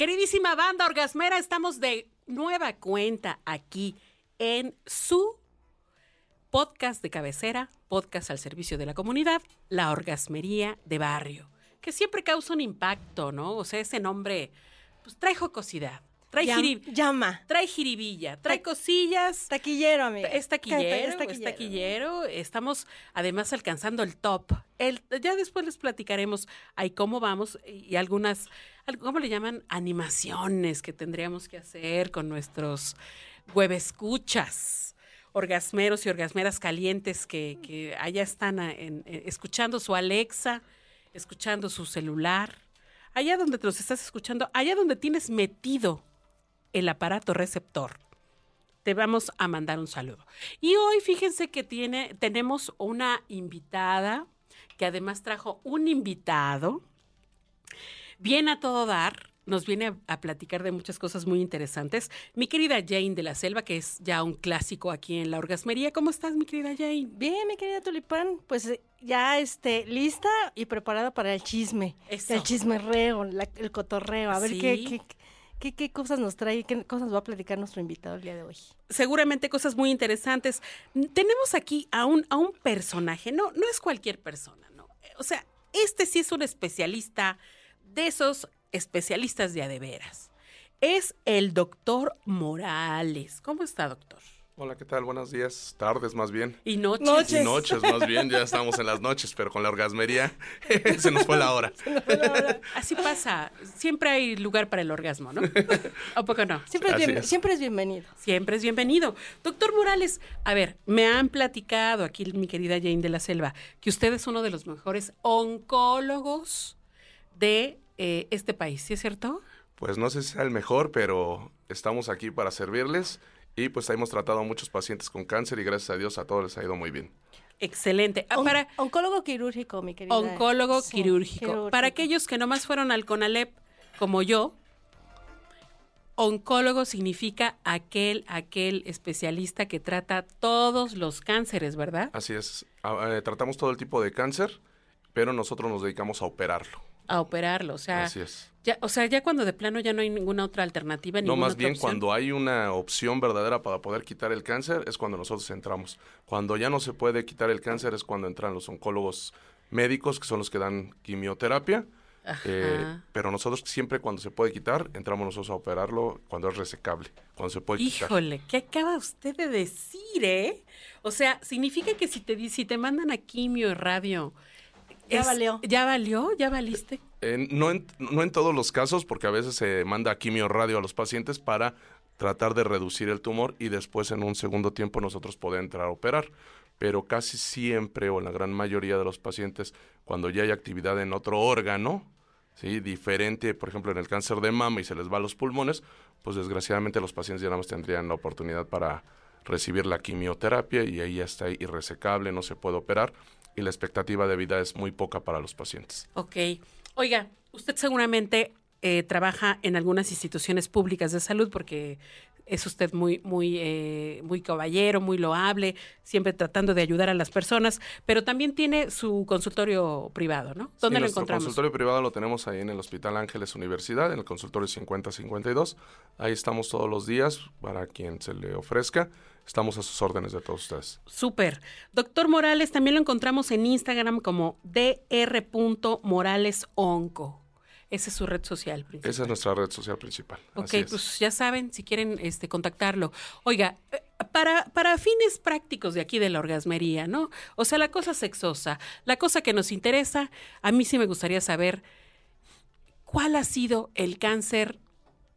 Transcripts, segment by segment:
Queridísima banda orgasmera, estamos de nueva cuenta aquí en su podcast de cabecera, podcast al servicio de la comunidad, La Orgasmería de Barrio, que siempre causa un impacto, ¿no? O sea, ese nombre pues trae jocosidad. Trae, Llam- jirib- llama. trae jiribilla, trae cosillas. Taquillero, amiga. Es taquillero, Es es taquillero. Estamos además alcanzando el top. El, ya después les platicaremos ahí cómo vamos y algunas, al- ¿cómo le llaman? Animaciones que tendríamos que hacer con nuestros huevescuchas, orgasmeros y orgasmeras calientes que, que allá están en- eh, escuchando su Alexa, escuchando su celular. Allá donde te los estás escuchando, allá donde tienes metido el aparato receptor te vamos a mandar un saludo. Y hoy fíjense que tiene, tenemos una invitada que además trajo un invitado bien a todo dar. Nos viene a, a platicar de muchas cosas muy interesantes. Mi querida Jane de la Selva, que es ya un clásico aquí en la orgasmería. ¿Cómo estás, mi querida Jane? Bien, mi querida Tulipán, pues eh, ya este, lista y preparada para el chisme. Eso. El chismerreo, la- el cotorreo. A ver Sí. qué, qué, qué, cosas nos trae, qué cosas va a platicar nuestro invitado el día de hoy. seguramente cosas muy interesantes. Tenemos aquí a un, a un personaje, no, no es cualquier persona, ¿no? O sea, este sí es un especialista de esos especialistas de a de veras. Es el doctor Morales. ¿Cómo está, doctor? Hola, ¿qué tal? Buenos días, tardes más bien. Y noches. Noches. Y noches más bien, ya estamos en las noches, pero con la orgasmería se nos fue la hora. Así pasa. Siempre hay lugar para el orgasmo, ¿no? ¿O poco no? Siempre es, Así bien- es. siempre es bienvenido. Siempre es bienvenido. Doctor Morales, a ver, me han platicado aquí mi querida Jane de la Selva que usted es uno de los mejores oncólogos de eh, este país, ¿sí es cierto? Pues no sé si sea el mejor, pero estamos aquí para servirles y pues hemos tratado a muchos pacientes con cáncer y gracias a Dios a todos les ha ido muy bien. Excelente. Ah, On- para oncólogo quirúrgico, mi querida. oncólogo Sí, quirúrgico. Para aquellos que nomás fueron al CONALEP como yo, oncólogo significa aquel, aquel especialista que trata todos los cánceres, ¿verdad? Así es, eh, tratamos todo el tipo de cáncer, pero nosotros nos dedicamos a operarlo. A operarlo, o sea, Así es. Ya, o sea, ya cuando de plano ya no hay ninguna otra alternativa, No, ninguna más otra bien opción. cuando hay una opción verdadera para poder quitar el cáncer es cuando nosotros entramos. Cuando ya no se puede quitar el cáncer es cuando entran los oncólogos médicos, que son los que dan quimioterapia. Ajá. Eh, pero nosotros siempre cuando se puede quitar, entramos nosotros a operarlo cuando es resecable, cuando se puede quitar. Híjole, ¿qué acaba usted de decir, eh? O sea, significa que si te, si te mandan a quimio y radio... Ya valió. ¿Ya valió? ¿Ya valiste? Eh, no, en, no en todos los casos, porque a veces se manda quimio radio a los pacientes para tratar de reducir el tumor y después en un segundo tiempo nosotros poder entrar a operar. Pero casi siempre o en la gran mayoría de los pacientes, cuando ya hay actividad en otro órgano, ¿sí? diferente, por ejemplo, en el cáncer de mama y se les va a los pulmones, pues desgraciadamente los pacientes ya nada más tendrían la oportunidad para recibir la quimioterapia y ahí ya está irresecable, no se puede operar y la expectativa de vida es muy poca para los pacientes. Ok. Oiga, usted seguramente eh, trabaja en algunas instituciones públicas de salud porque es usted muy, muy, eh, muy caballero, muy loable, siempre tratando de ayudar a las personas, pero también tiene su consultorio privado, ¿no? ¿Dónde Sí, lo encontramos? consultorio privado lo tenemos ahí en el Hospital Ángeles Universidad, en el consultorio 5052. Ahí estamos todos los días para quien se le ofrezca. Estamos a sus órdenes de todos ustedes. Súper. Doctor Morales, también lo encontramos en Instagram como dr.moralesonco. Esa es su red social principal. Esa es nuestra red social principal. Ok, Así es. pues ya saben, si quieren este, contactarlo. Oiga, eh, para, para fines prácticos de aquí de la orgasmería, ¿no? O sea, la cosa sexosa, la cosa que nos interesa, a mí sí me gustaría saber cuál ha sido el cáncer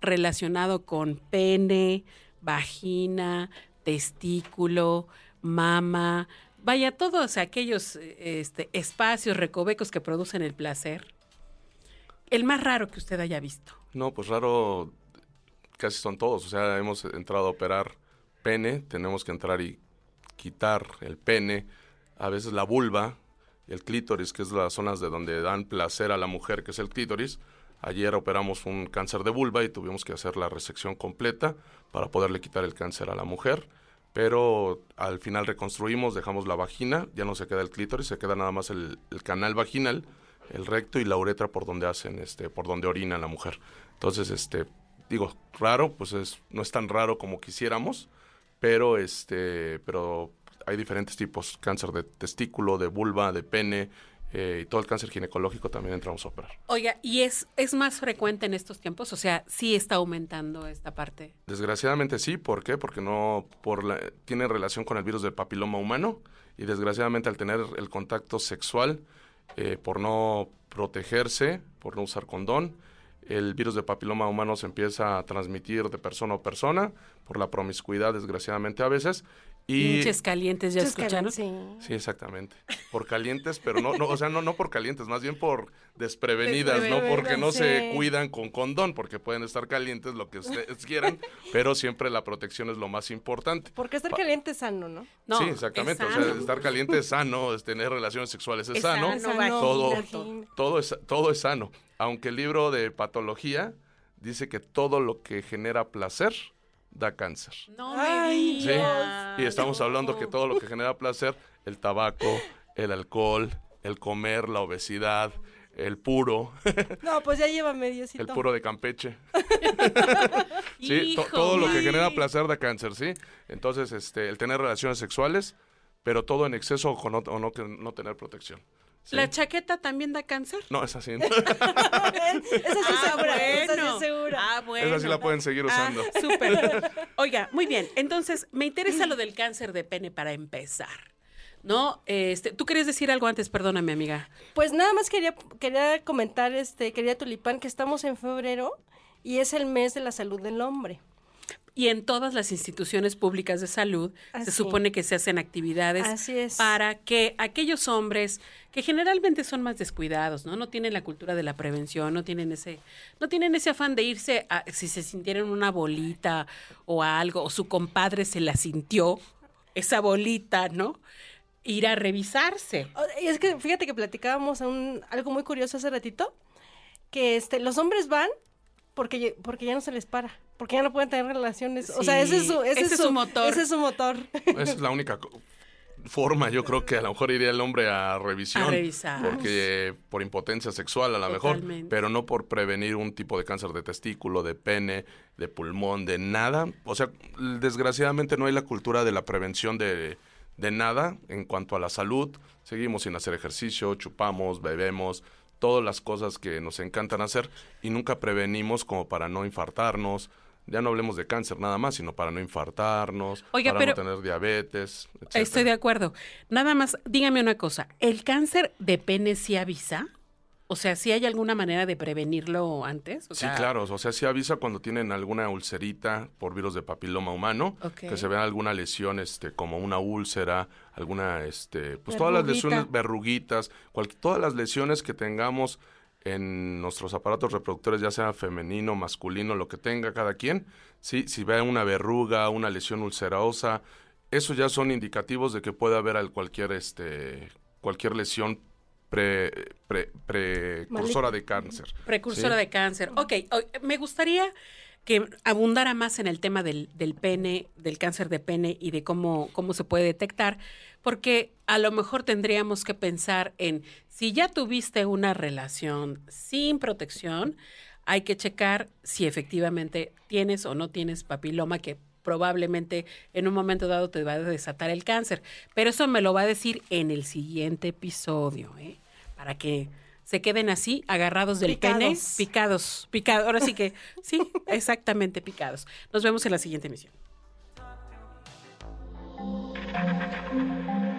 relacionado con pene, vagina, testículo, mama, vaya, todos aquellos este, espacios recovecos que producen el placer. El más raro que usted haya visto. No, pues raro. casi son todos. O sea, hemos entrado a operar pene, tenemos que entrar y quitar el pene, a veces la vulva, el clítoris, que es las zonas de donde dan placer a la mujer, que es el clítoris. Ayer operamos un cáncer de vulva y tuvimos que hacer la resección completa para poderle quitar el cáncer a la mujer. Pero al final reconstruimos, dejamos la vagina, ya no se queda el clítoris, se queda nada más el, el canal vaginal, el recto y la uretra por donde hacen, este, por donde orina la mujer. Entonces, este, digo, raro, pues es, no es tan raro como quisiéramos, pero este, pero hay diferentes tipos, cáncer de testículo, de vulva, de pene, eh, y todo el cáncer ginecológico también entramos a operar. Oiga, ¿y es, es más frecuente en estos tiempos? O sea, sí está aumentando esta parte. Desgraciadamente sí, ¿por qué? Porque no por la, tiene relación con el virus del papiloma humano y desgraciadamente al tener el contacto sexual, eh, por no protegerse, por no usar condón, el virus del papiloma humano se empieza a transmitir de persona a persona por la promiscuidad, desgraciadamente a veces. Y Pinches calientes, ¿ya escucharon? sí. Sí, exactamente. Por calientes, pero no, no, o sea, no, no por calientes, más bien por desprevenidas, ¿no? Porque no se cuidan con condón, porque pueden estar calientes lo que ustedes quieran, pero siempre la protección es lo más importante. Porque estar Pa- caliente es sano, ¿no? No, sí, exactamente. es O sea, sano. estar caliente es sano, es tener relaciones sexuales es, Es sano, sano, Sano, todo, vagina. todo es, todo es sano. Aunque el libro de patología dice que todo lo que genera placer da cáncer. No Ay, me Sí, digas. y estamos hablando que todo lo que genera placer, el tabaco, el alcohol, el comer, la obesidad, el puro, No, pues ya lleva mediocito. el puro de Campeche. Sí, to- todo lo que genera placer da cáncer, ¿sí? Entonces, este, el tener relaciones sexuales, pero todo en exceso o, con o no tener protección. ¿Sí? ¿La chaqueta también da cáncer? No, es así. Esa sí es segura, esa sí segura. Ah, bueno. Esa sí la pueden seguir usando. Ah, súper. Oiga, muy bien. Entonces, me interesa lo del cáncer de pene para empezar. ¿No? Este, Tú querías decir algo antes, perdóname, amiga. Pues nada más quería, quería comentar, este, quería Tulipán, que estamos en febrero y es el mes de la salud del hombre. Y en todas las instituciones públicas de salud se supone que se hacen actividades Así es. para que aquellos hombres que generalmente son más descuidados, ¿no? No tienen la cultura de la prevención, no tienen ese, no tienen ese afán de irse a, si se sintieron una bolita o algo, o su compadre se la sintió, esa bolita, ¿no? Ir a revisarse. Y es que fíjate que platicábamos un, algo muy curioso hace ratito, que este, los hombres van porque, porque ya no se les para, porque ya no pueden tener relaciones. O sea, ese es su, ese ese es su motor. Ese es su motor. Esa es la única forma, yo creo que a lo mejor iría el hombre a revisión. A revisar. Porque por impotencia sexual a lo mejor, pero no por prevenir un tipo de cáncer de testículo, de pene, de pulmón, de nada. O sea, desgraciadamente no hay la cultura de la prevención de, de nada en cuanto a la salud. Seguimos sin hacer ejercicio, chupamos, bebemos, todas las cosas que nos encantan hacer y nunca prevenimos como para no infartarnos. Ya no hablemos de cáncer nada más, sino para no infartarnos, Oiga, para pero- no tener diabetes, etcétera. Estoy de acuerdo. Nada más, dígame una cosa, ¿el cáncer de pene sí avisa? O sea, ¿sí hay alguna manera de prevenirlo antes? O Sí, sea, claro, o sea, sí avisa cuando tienen alguna ulcerita por virus de papiloma humano, que se vea alguna lesión, este, como una úlcera, alguna, este, pues todas las lesiones, verruguitas, cual- todas las lesiones que tengamos en nuestros aparatos reproductores, ya sea femenino, masculino, lo que tenga cada quien, sí, si ve una verruga, una lesión ulcerosa, eso ya son indicativos de que puede haber al- cualquier, este, cualquier lesión pre, pre- precursora de cáncer. Precursora Sí. de cáncer. Ok, me gustaría que abundara más en el tema del, del pene, del cáncer de pene y de cómo, cómo se puede detectar, porque a lo mejor tendríamos que pensar en si ya tuviste una relación sin protección, hay que checar si efectivamente tienes o no tienes papiloma, que probablemente en un momento dado te va a desatar el cáncer. Pero eso me lo va a decir en el siguiente episodio, ¿eh? Para que se queden así, agarrados del pene, Picados. picados, picados. Ahora sí que, sí, exactamente picados. Nos vemos en la siguiente emisión.